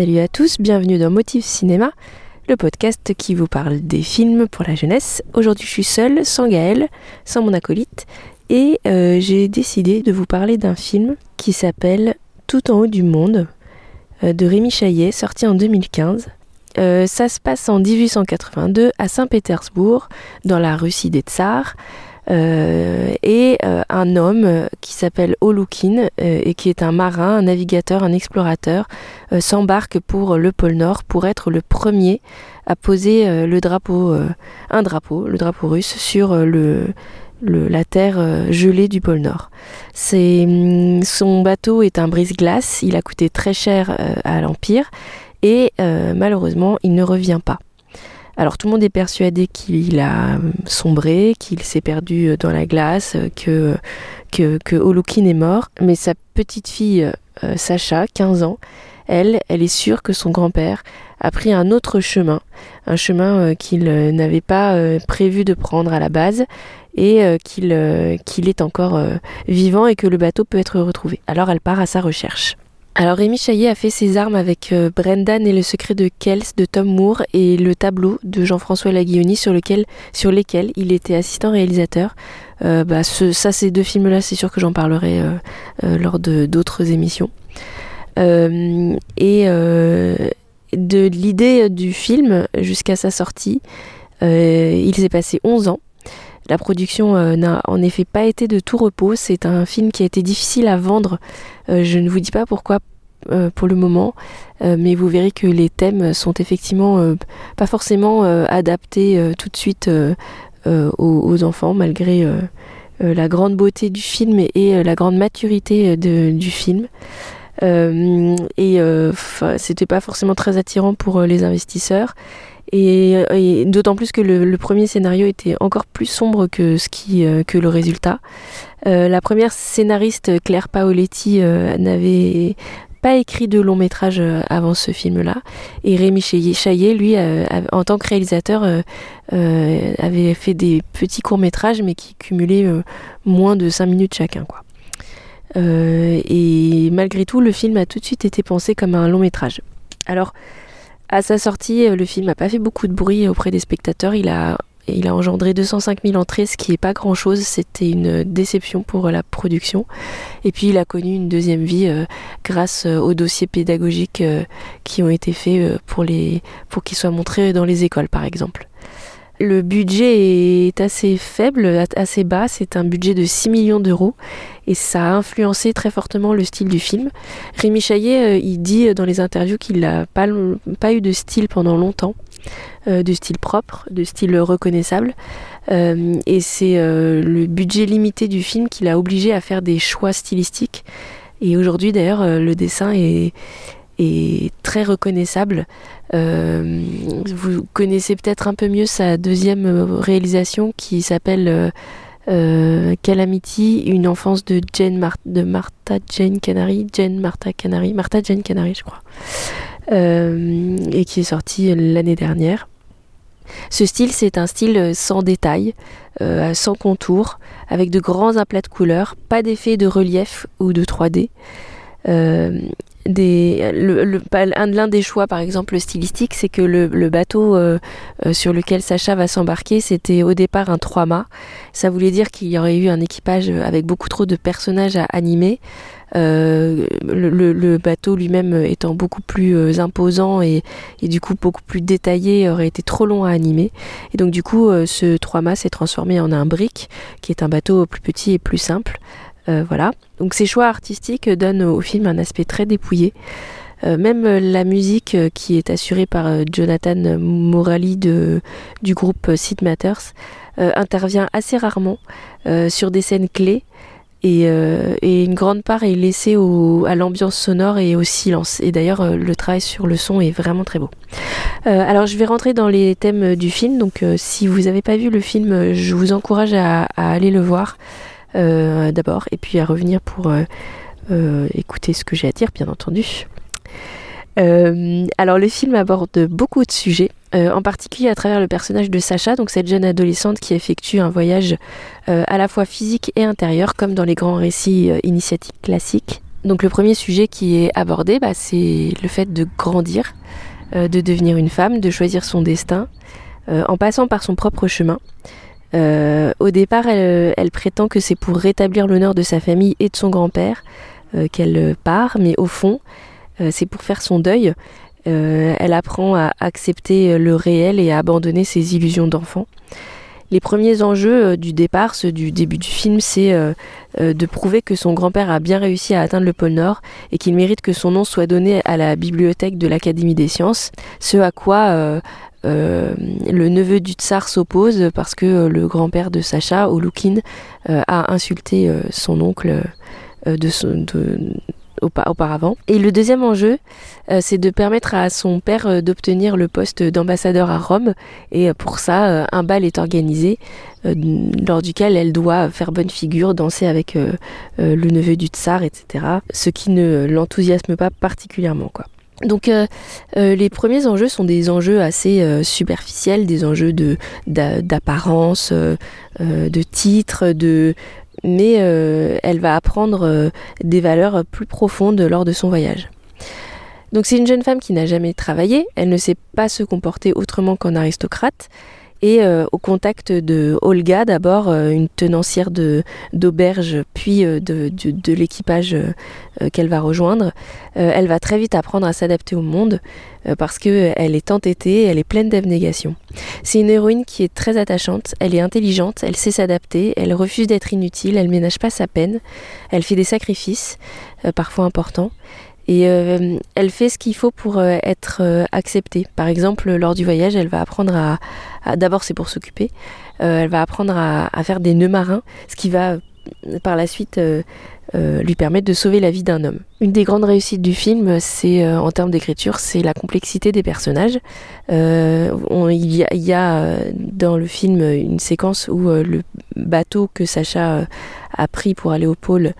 Salut à tous, bienvenue dans Motif Cinéma, le podcast qui vous parle des films pour la jeunesse. Aujourd'hui je suis seule, sans Gaël, sans mon acolyte, et euh, j'ai décidé de vous parler d'un film qui s'appelle Tout en haut du monde, euh, de Rémi Chaillet, sorti en 2015. Euh, ça se passe en 1882 à Saint-Pétersbourg, dans la Russie des Tsars. Euh, et euh, un homme qui s'appelle Olukin et qui est un marin, un navigateur, un explorateur, s'embarque pour le pôle Nord pour être le premier à poser le drapeau, un drapeau, le drapeau russe sur la terre gelée du pôle Nord. C'est, son bateau est un brise-glace, il a coûté très cher à l'Empire et euh, malheureusement il ne revient pas. Alors tout le monde est persuadé qu'il a sombré, qu'il s'est perdu dans la glace, que, que, que Olukin est mort, mais sa petite fille euh, Sacha, 15 ans, elle, elle est sûre que son grand-père a pris un autre chemin, un chemin euh, qu'il n'avait pas prévu de prendre à la base et qu'il qu'il est encore vivant et que le bateau peut être retrouvé. Alors elle part à sa recherche. Alors Rémi Chaillet a fait ses armes avec euh, Brendan et le secret de Kels de Tom Moore et le tableau de Jean-François Laguioni sur, lesquels il était assistant réalisateur. Euh, bah, ça, ces deux films-là, c'est sûr que j'en parlerai euh, lors de d'autres émissions. et de l'idée du film jusqu'à sa sortie, il s'est passé 11 ans. La production n'a en effet pas été de tout repos. C'est un film qui a été difficile à vendre. Je ne vous dis pas pourquoi euh, pour le moment, mais vous verrez que les thèmes sont effectivement pas forcément adaptés tout de suite aux, enfants, malgré la grande beauté du film et, la grande maturité du film. et c'était pas forcément très attirant pour les investisseurs. Et, d'autant plus que le, premier scénario était encore plus sombre que, euh, le résultat. Euh, la première scénariste, Claire Paoletti, euh, n'avait pas écrit de long métrage avant ce film-là. Et Rémi Chaillet, lui, en tant que réalisateur, avait fait des petits courts métrages, mais qui cumulaient moins de 5 minutes chacun. Quoi. et malgré tout, le film a tout de suite été pensé comme un long métrage. Alors, à sa sortie, euh, le film n'a pas fait beaucoup de bruit auprès des spectateurs. Il a, il a engendré 205 000 entrées, ce qui n'est pas grand-chose. C'était une déception pour la production. Et puis, il a connu une deuxième vie euh, grâce euh, aux dossiers pédagogiques qui ont été faits pour, pour qu'ils soient montrés dans les écoles, par exemple. Le budget est assez faible, assez bas, c'est un budget de 6 millions d'euros et ça a influencé très fortement le style du film. Rémi Chaillet, euh, il dit dans les interviews qu'il n'a pas, eu de style pendant longtemps, euh, de style propre, de style reconnaissable. Euh, et c'est le budget limité du film qui l'a obligé à faire des choix stylistiques. Et aujourd'hui d'ailleurs, le dessin est, très reconnaissable. Euh, vous connaissez peut-être un peu mieux sa deuxième réalisation qui s'appelle euh, euh, Calamity, une enfance de de Martha Jane Canary, Jane Martha Canary, Martha Jane Canary je crois, et qui est sortie l'année dernière. Ce style, c'est un style sans détail, sans contour, avec de grands aplats de couleurs, pas d'effet de relief ou de 3D des, le, l'un des choix, par exemple, stylistique, c'est que le, bateau euh, euh, sur lequel Sacha va s'embarquer, c'était au départ un trois-mâts. Ça voulait dire qu'il y aurait eu un équipage avec beaucoup trop de personnages à animer. Euh, le, bateau lui-même étant beaucoup plus imposant et, et, du coup beaucoup plus détaillé aurait été trop long à animer. Et donc du coup, ce trois-mâts s'est transformé en un brick, qui est un bateau plus petit et plus simple. Euh, voilà. Donc ces choix artistiques donnent au film un aspect très dépouillé. Euh, même la musique euh, qui est assurée par Jonathan Morali du groupe Sid Matters intervient assez rarement sur des scènes clés et, une grande part est laissée à l'ambiance sonore et au silence. Et d'ailleurs, le travail sur le son est vraiment très beau. alors, je vais rentrer dans les thèmes du film. Donc, si vous n'avez pas vu le film, je vous encourage à aller le voir. Euh, d'abord, et puis à revenir pour euh, euh, écouter ce que j'ai à dire, bien entendu. alors le film aborde beaucoup de sujets. en particulier à travers le personnage de Sacha, donc cette jeune adolescente qui effectue un voyage à la fois physique et intérieur, comme dans les grands récits initiatiques classiques. Donc le premier sujet qui est abordé, bah, c'est le fait de grandir, de devenir une femme, de choisir son destin, en passant par son propre chemin. Euh, au départ, elle, prétend que c'est pour rétablir l'honneur de sa famille et de son grand-père euh, qu'elle part, mais au fond, euh, c'est pour faire son deuil. elle apprend à accepter le réel et à abandonner ses illusions d'enfant. Les premiers enjeux du départ, ceux du début du film, c'est de prouver que son grand-père a bien réussi à atteindre le pôle Nord et qu'il mérite que son nom soit donné à la bibliothèque de l'Académie des sciences. Ce à quoi euh, le neveu du tsar s'oppose parce que euh, le grand-père de Sacha, Olukin, euh, a insulté son oncle auparavant. Et le deuxième enjeu, c'est de permettre à son père d'obtenir le poste d'ambassadeur à Rome. Et pour ça, un bal est organisé lors duquel elle doit faire bonne figure, danser avec le neveu du tsar, etc. Ce qui ne l'enthousiasme pas particulièrement, quoi. Donc euh, euh, les premiers enjeux sont des enjeux assez euh, superficiels, des enjeux de d'apparence, de titre, de mais elle va apprendre des valeurs plus profondes lors de son voyage. Donc c'est une jeune femme qui n'a jamais travaillé, elle ne sait pas se comporter autrement qu'en aristocrate, et euh, au contact de Olga, d'abord euh, une tenancière d'auberge, puis euh, de, l'équipage qu'elle va rejoindre, elle va très vite apprendre à s'adapter au monde parce qu'elle est entêtée, elle est pleine d'abnégation. C'est une héroïne qui est très attachante, elle est intelligente, elle sait s'adapter, elle refuse d'être inutile, elle ménage pas sa peine, elle fait des sacrifices, parfois importants, et euh, elle fait ce qu'il faut pour euh, être euh, acceptée. Par exemple, lors du voyage, elle va apprendre à... D'abord, c'est pour s'occuper. elle va apprendre à, faire des nœuds marins, ce qui va par la suite lui permettre de sauver la vie d'un homme. Une des grandes réussites du film, c'est en termes d'écriture, c'est la complexité des personnages. il, y a, il, y a, dans le film une séquence où le bateau que Sacha a pris pour aller au pôle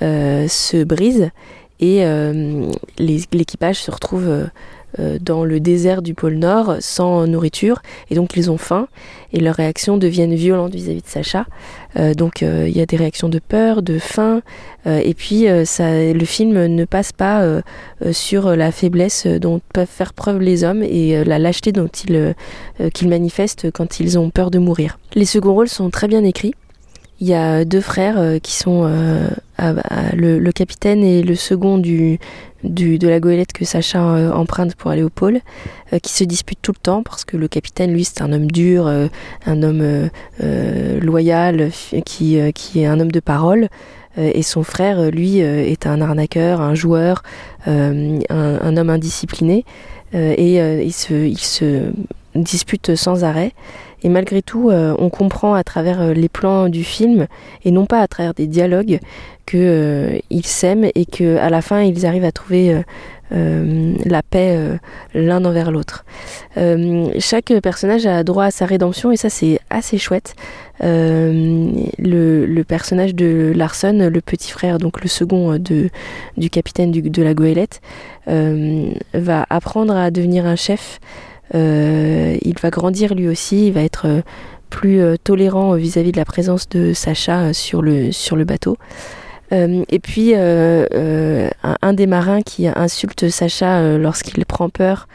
se brise et euh, l'équipage se retrouve euh, euh, dans le désert du pôle Nord sans nourriture et donc ils ont faim et leurs réactions deviennent violentes vis-à-vis de Sacha. donc il y a des réactions de peur, de faim et puis le film ne passe pas sur la faiblesse dont peuvent faire preuve les hommes et la lâcheté dont ils, qu'ils manifestent quand ils ont peur de mourir. Les seconds rôles sont très bien écrits. Il y a deux frères euh, qui sont euh, le, capitaine et le second du, de la goélette que Sacha euh, emprunte pour aller au pôle, qui se disputent tout le temps parce que le capitaine, lui, c'est un homme dur, un homme loyal, qui, qui est un homme de parole. Et son frère, lui, est un arnaqueur, un joueur, un, homme indiscipliné. Et il se, se dispute sans arrêt. Et malgré tout, euh, on comprend à travers euh, les plans du film, et non pas à travers des dialogues, qu'ils euh, s'aiment et qu'à la fin, ils arrivent à trouver la paix l'un envers l'autre. chaque personnage a droit à sa rédemption, et ça, c'est assez chouette. Le, personnage de Larson, le petit frère, donc le second du capitaine de la goélette, va apprendre à devenir un chef. Euh, il va grandir lui aussi, il va être euh, plus euh, tolérant vis-à-vis de la présence de Sacha sur le, bateau. et puis un, des marins qui insulte Sacha lorsqu'il prend peur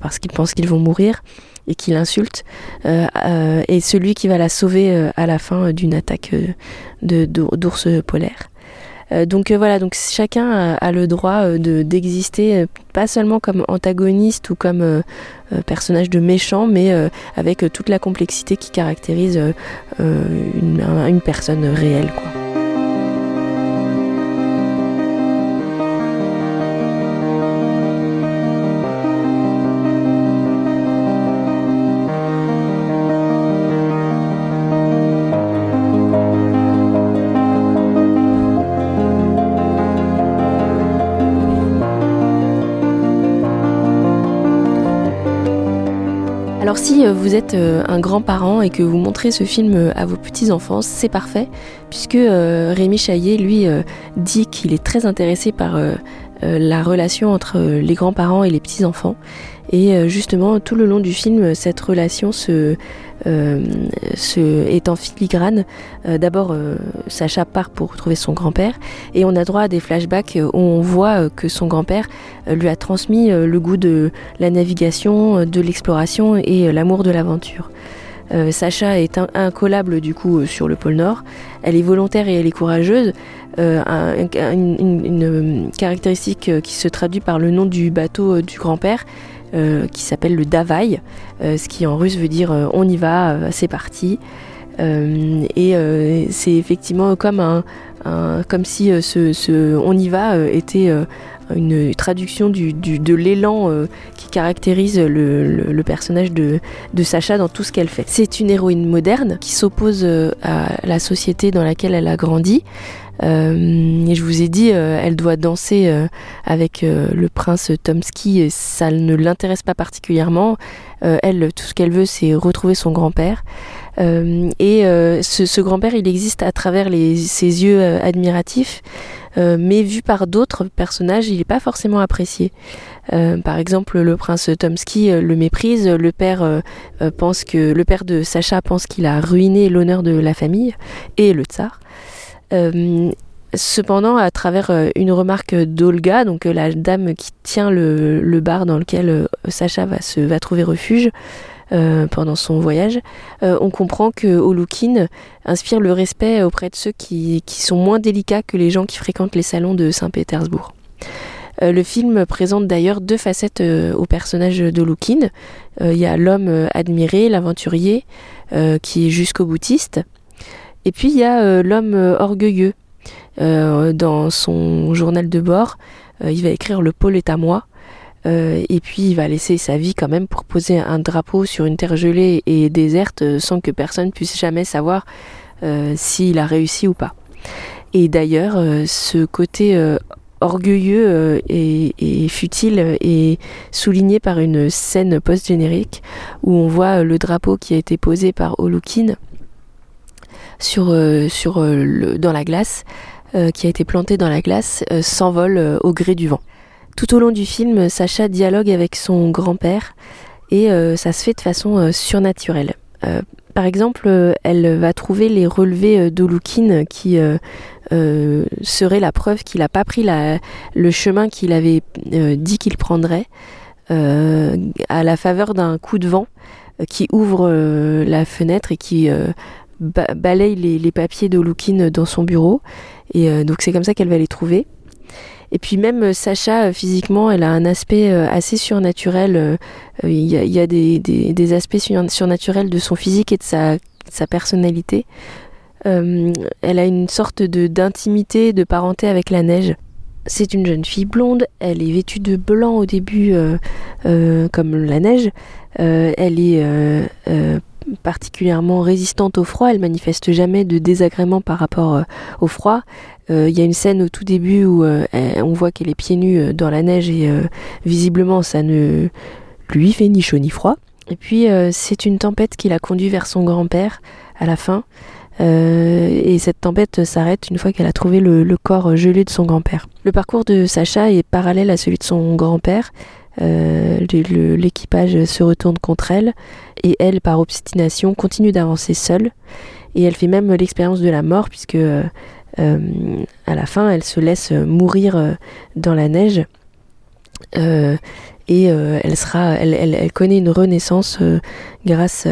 parce qu'il pense qu'ils vont mourir et qu'il insulte est celui qui va la sauver à la fin d'une attaque d'ours polaire. Donc voilà, donc chacun a, le droit de d'exister pas seulement comme antagoniste ou comme personnage de méchant, mais avec toute la complexité qui caractérise une, une, personne réelle. Quoi. Alors si euh, vous êtes euh, un grand-parent et que vous montrez ce film euh, à vos petits-enfants, c'est parfait, puisque Rémi Chaillet, lui, dit qu'il est très intéressé par la relation entre les grands-parents et les petits-enfants. Et justement, tout le long du film, cette relation se, est en filigrane. D'abord, Sacha part pour retrouver son grand-père et on a droit à des flashbacks où on voit que son grand-père lui a transmis le goût de la navigation, de l'exploration et l'amour de l'aventure. Euh, Sacha est incollable du coup euh, sur le pôle Nord. Elle est volontaire et elle est courageuse. Euh, une, caractéristique qui se traduit par le nom du bateau du grand-père, qui s'appelle le Davai, ce qui en russe veut dire on y va, c'est parti. et c'est effectivement comme si ce, on y va était une traduction de l'élan euh, qui caractérise le, personnage de, Sacha dans tout ce qu'elle fait. C'est une héroïne moderne qui s'oppose euh, à la société dans laquelle elle a grandi. Euh, et je vous ai dit, elle doit danser avec le prince Tomsky ça ne l'intéresse pas particulièrement. elle, tout ce qu'elle veut, c'est retrouver son grand-père. et ce, grand-père, il existe à travers ses yeux admiratifs. Euh, mais vu par d'autres personnages, il n'est pas forcément apprécié. Euh, par exemple, le prince Tomsky euh, le méprise. Le père pense que le père de Sacha pense qu'il a ruiné l'honneur de la famille et le tsar. Cependant, à travers une remarque d'Olga, donc la dame qui tient le, bar dans lequel Sacha va, se, va trouver refuge, euh, pendant son voyage, euh, on comprend que Olukin inspire le respect auprès de ceux qui, sont moins délicats que les gens qui fréquentent les salons de Saint-Pétersbourg. Euh, le film présente d'ailleurs deux facettes au personnage d'Olukin. Il y a l'homme admiré, l'aventurier, qui est jusqu'au boutiste. Et puis il y a l'homme orgueilleux. dans son journal de bord, il va écrire Le pôle est à moi. Euh, et puis il va laisser sa vie quand même pour poser un drapeau sur une terre gelée et déserte euh, sans que personne puisse jamais savoir euh, s'il a réussi ou pas. Et d'ailleurs, ce côté orgueilleux et, futile est souligné par une scène post-générique où on voit le drapeau qui a été posé par Olukin dans la glace, qui a été planté dans la glace, s'envole au gré du vent. Tout au long du film, Sacha dialogue avec son grand-père et euh, ça se fait de façon euh, surnaturelle. Euh, par exemple, elle va trouver les relevés d'Olukin qui seraient la preuve qu'il n'a pas pris le chemin qu'il avait dit qu'il prendrait à la faveur d'un coup de vent qui ouvre la fenêtre et qui balaye les, papiers d'Olukin dans son bureau. Et donc c'est comme ça qu'elle va les trouver. Et puis même euh, Sacha, euh, physiquement, elle a un aspect euh, assez surnaturel. Il y a, des, aspects surnaturels de son physique et de sa, personnalité. elle a une sorte d'intimité, de parenté avec la neige. C'est une jeune fille blonde, elle est vêtue de blanc au début comme la neige. elle est particulièrement résistante au froid, elle manifeste jamais de désagrément par rapport au froid. Euh, il y a une scène au tout début où euh, on voit qu'elle est pieds nus dans la neige et visiblement ça ne lui fait ni chaud ni froid. Et puis c'est une tempête qui la conduit vers son grand-père à la fin. et cette tempête s'arrête une fois qu'elle a trouvé le, corps gelé de son grand-père. Le parcours de Sacha est parallèle à celui de son grand-père. Euh, l'équipage se retourne contre elle et elle, par obstination, continue d'avancer seule. Et elle fait même l'expérience de la mort puisque euh, euh, à la fin, elle se laisse mourir dans la neige. et elle sera, elle, elle, connaît une renaissance grâce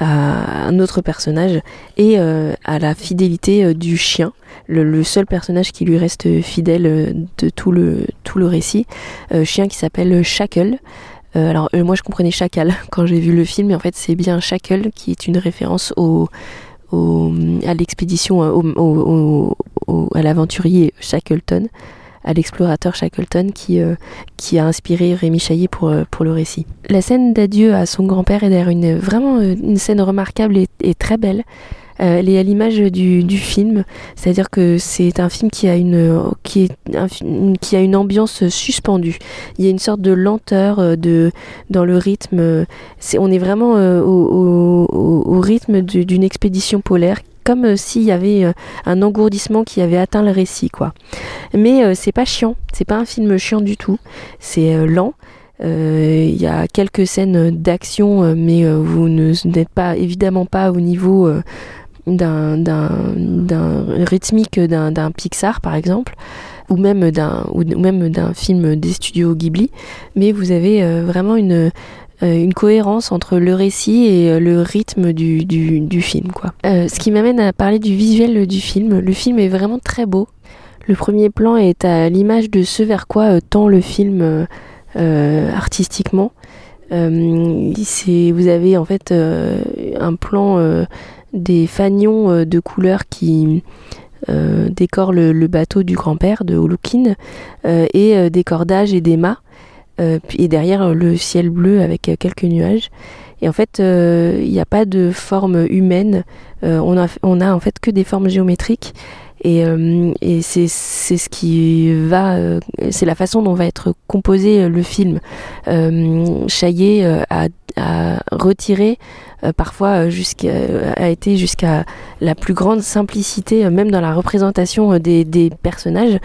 à un autre personnage et à la fidélité du chien le, seul personnage qui lui reste fidèle euh, de tout le, tout le récit, euh, chien qui s'appelle Shackle. Euh, alors moi je comprenais Chacal quand j'ai vu le film, mais en fait c'est bien Shackle qui est une référence au, à l'expédition, à l'aventurier Shackleton, à l'explorateur Shackleton qui, qui a inspiré Rémi Chaillet pour, pour le récit. La scène d'adieu à son grand-père est d'ailleurs vraiment une scène remarquable et très belle. Euh, elle est à l'image du, du, film, c'est-à-dire que c'est un film qui a une qui est qui a une ambiance suspendue. Il y a une sorte de lenteur euh, de dans le rythme. On est vraiment euh, au, au, au, rythme d'une expédition polaire comme euh, s'il y avait euh, un engourdissement qui avait atteint le récit, quoi. Mais c'est pas chiant, c'est pas un film chiant du tout. C'est lent. Il y a quelques scènes d'action, mais vous n'êtes pas évidemment pas au niveau d'un rythmique d'un Pixar, par exemple ou même d'un ou même d'un film des studios Ghibli, mais vous avez vraiment une euh, une cohérence entre le récit et euh, le rythme du, du, film. Quoi. Euh, ce qui m'amène à parler du visuel du film. Le film est vraiment très beau. Le premier plan est à l'image de ce vers quoi tend le film artistiquement. vous avez en fait un plan des fanions de couleurs qui décorent le, bateau du grand-père de Holukin et des cordages et des mâts euh, et derrière le ciel bleu avec euh, quelques nuages. Et en fait, euh, il n'y a pas de forme humaine. on, a, on a en fait que des formes géométriques. Et, et c'est ce qui va, c'est la façon dont va être composé le film. Chaillet a, a retiré euh, parfois euh, jusqu'à, a été jusqu'à la plus grande simplicité, euh, même dans la représentation des, des personnages.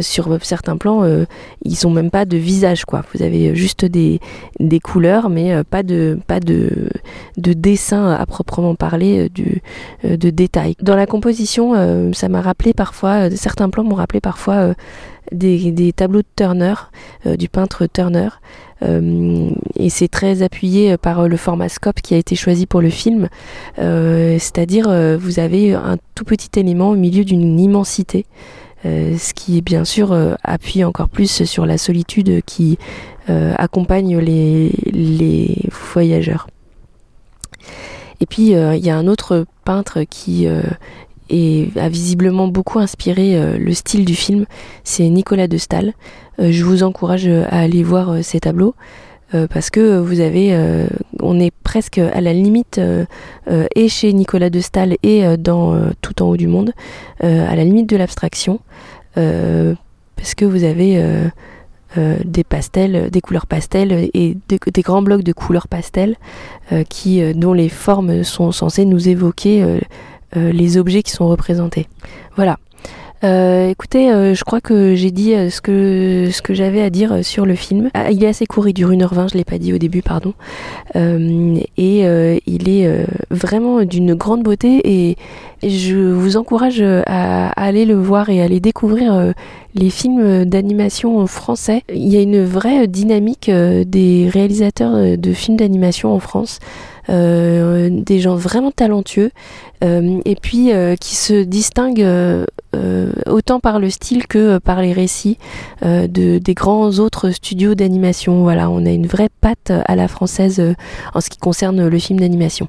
sur certains plans, ils sont même pas de visage, quoi. Vous avez juste des, des couleurs, mais pas de pas de, de dessin à proprement parler, du, de détails. Dans la composition, ça m'a rappelé parfois, certains plans m'ont rappelé parfois des, des, tableaux de Turner, du peintre Turner. Euh, et c'est très appuyé par le format scope qui a été choisi pour le film. Euh, c'est-à-dire, euh, vous avez un tout petit élément au milieu d'une immensité. ce qui bien sûr appuie encore plus sur la solitude qui accompagne les, les, voyageurs. Et puis il y a un autre peintre qui et a visiblement beaucoup inspiré euh, le style du film, c'est Nicolas de Stahl. Euh, je vous encourage euh, à aller voir ces tableaux parce que vous avez, on est presque à la limite et chez Nicolas de Stahl et dans Tout en haut du monde, à la limite de l'abstraction, parce que vous avez des pastels, des couleurs pastels et des grands blocs de couleurs pastels qui, dont les formes sont censées nous évoquer les objets qui sont représentés. Voilà. Euh, écoutez, euh, je crois que j'ai dit ce que ce que j'avais à dire sur le film. Ah, il est assez court, il dure 1h20, je l'ai pas dit au début, pardon. et il est vraiment d'une grande beauté et je vous encourage à, aller le voir et à aller découvrir les films d'animation français. Il y a une vraie dynamique des réalisateurs de films d'animation en France. des gens vraiment talentueux euh, et puis euh, qui se distingue euh, autant par le style que par les récits de, des grands autres studios d'animation. Voilà, on a une vraie patte à la française en ce qui concerne le film d'animation.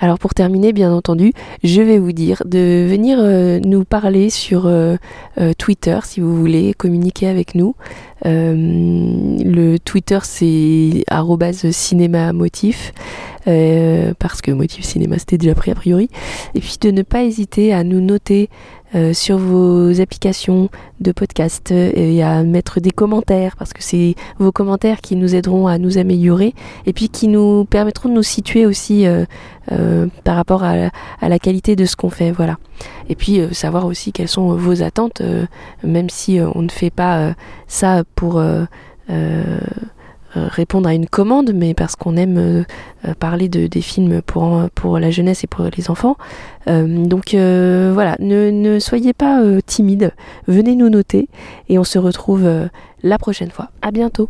Alors pour terminer, bien entendu, je vais vous dire de venir nous parler sur Twitter si vous voulez communiquer avec nous. le Twitter c'est cinéma motif. Euh, parce que Motif Cinéma c'était déjà pris a priori. Et puis de ne pas hésiter à nous noter euh, sur vos applications de podcast et à mettre des commentaires parce que c'est vos commentaires qui nous aideront à nous améliorer et puis qui nous permettront de nous situer aussi euh, par rapport à la, à la, qualité de ce qu'on fait. Voilà. Et puis savoir aussi quelles sont vos attentes, même si on ne fait pas ça pour euh, répondre à une commande, mais parce qu'on aime euh, euh, parler de, des films pour, pour la jeunesse et pour les enfants. donc voilà, ne, ne, soyez pas timide, venez nous noter et on se retrouve la prochaine fois. À bientôt.